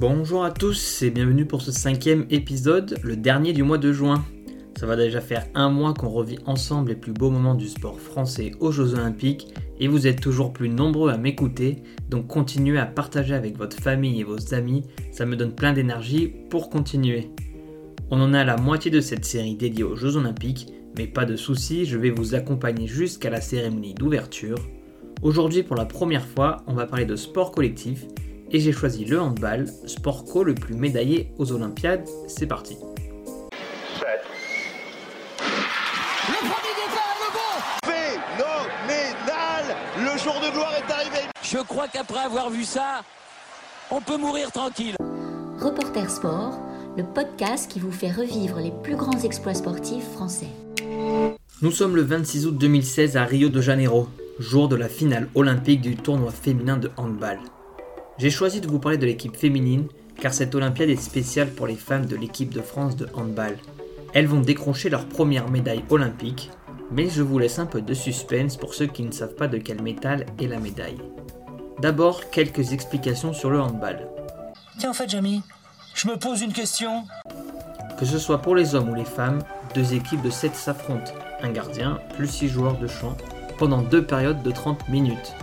Bonjour à tous et bienvenue pour ce cinquième épisode, le dernier du mois de juin. Ça va déjà faire un mois qu'on revit ensemble les plus beaux moments du sport français aux Jeux Olympiques et vous êtes toujours plus nombreux à m'écouter, donc continuez à partager avec votre famille et vos amis, ça me donne plein d'énergie pour continuer. On en a la moitié de cette série dédiée aux Jeux Olympiques, mais pas de soucis, je vais vous accompagner jusqu'à la cérémonie d'ouverture. Aujourd'hui pour la première fois, on va parler de sport collectif et j'ai choisi le handball, sport co le plus médaillé aux Olympiades. C'est parti. Le premier départ, le bon Phénoménal Le jour de gloire est arrivé Je crois qu'après avoir vu ça, on peut mourir tranquille. Reporter Sport, le podcast qui vous fait revivre les plus grands exploits sportifs français. Nous sommes le 26 août 2016 à Rio de Janeiro, jour de la finale olympique du tournoi féminin de handball. J'ai choisi de vous parler de l'équipe féminine car cette Olympiade est spéciale pour les femmes de l'équipe de France de handball. Elles vont décrocher leur première médaille olympique, mais je vous laisse un peu de suspense pour ceux qui ne savent pas de quel métal est la médaille. D'abord, quelques explications sur le handball. Tiens, en fait, Jamy, je me pose une question. Que ce soit pour les hommes ou les femmes, deux équipes de 7 s'affrontent, un gardien plus 6 joueurs de champ, pendant deux périodes de 30 minutes.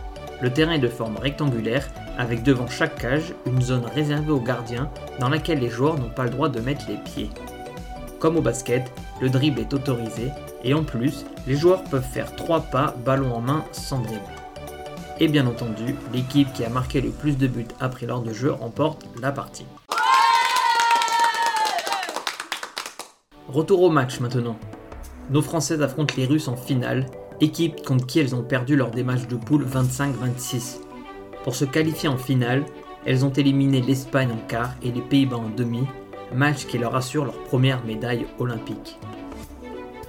Le terrain est de forme rectangulaire avec devant chaque cage une zone réservée aux gardiens dans laquelle les joueurs n'ont pas le droit de mettre les pieds. Comme au basket, le dribble est autorisé et en plus, les joueurs peuvent faire 3 pas ballon en main sans dribble. Et bien entendu, l'équipe qui a marqué le plus de buts après l'heure de jeu remporte la partie. Retour au match maintenant. Nos Françaises affrontent les Russes en finale, équipe contre qui elles ont perdu lors des matchs de poule 25-26. Pour se qualifier en finale, elles ont éliminé l'Espagne en quart et les Pays-Bas en demi, match qui leur assure leur première médaille olympique.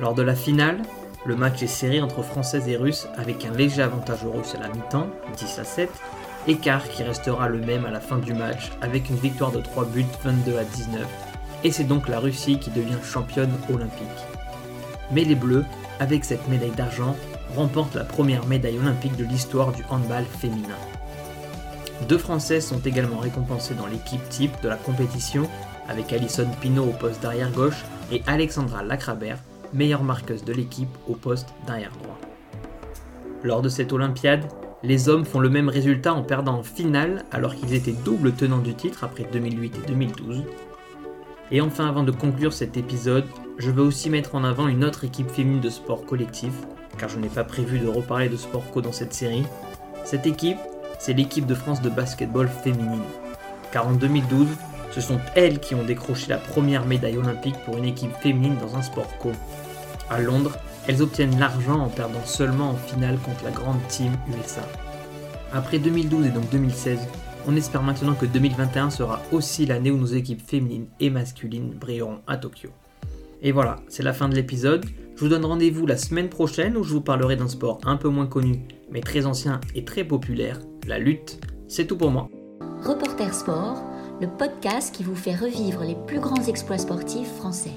Lors de la finale, le match est serré entre Françaises et Russes avec un léger avantage aux Russes à la mi-temps, 10 à 7, écart qui restera le même à la fin du match avec une victoire de 3 buts 22 à 19, et c'est donc la Russie qui devient championne olympique. Mais les Bleus, avec cette médaille d'argent, remportent la première médaille olympique de l'histoire du handball féminin. Deux Françaises sont également récompensées dans l'équipe type de la compétition, avec Alison Pinault au poste d'arrière gauche et Alexandra Lacrabert, meilleure marqueuse de l'équipe au poste d'arrière droit. Lors de cette Olympiade, les hommes font le même résultat en perdant en finale alors qu'ils étaient double tenants du titre après 2008 et 2012. Et enfin, avant de conclure cet épisode, je veux aussi mettre en avant une autre équipe féminine de sport collectif, car je n'ai pas prévu de reparler de sport co dans cette série. Cette équipe, c'est l'équipe de France de basketball féminine. Car en 2012, ce sont elles qui ont décroché la première médaille olympique pour une équipe féminine dans un sport co. À Londres, elles obtiennent l'argent en perdant seulement en finale contre la grande team USA. Après 2012 et donc 2016, on espère maintenant que 2021 sera aussi l'année où nos équipes féminines et masculines brilleront à Tokyo. Et voilà, c'est la fin de l'épisode. Je vous donne rendez-vous la semaine prochaine où je vous parlerai d'un sport un peu moins connu, mais très ancien et très populaire, la lutte. C'est tout pour moi. Reporter Sport, le podcast qui vous fait revivre les plus grands exploits sportifs français.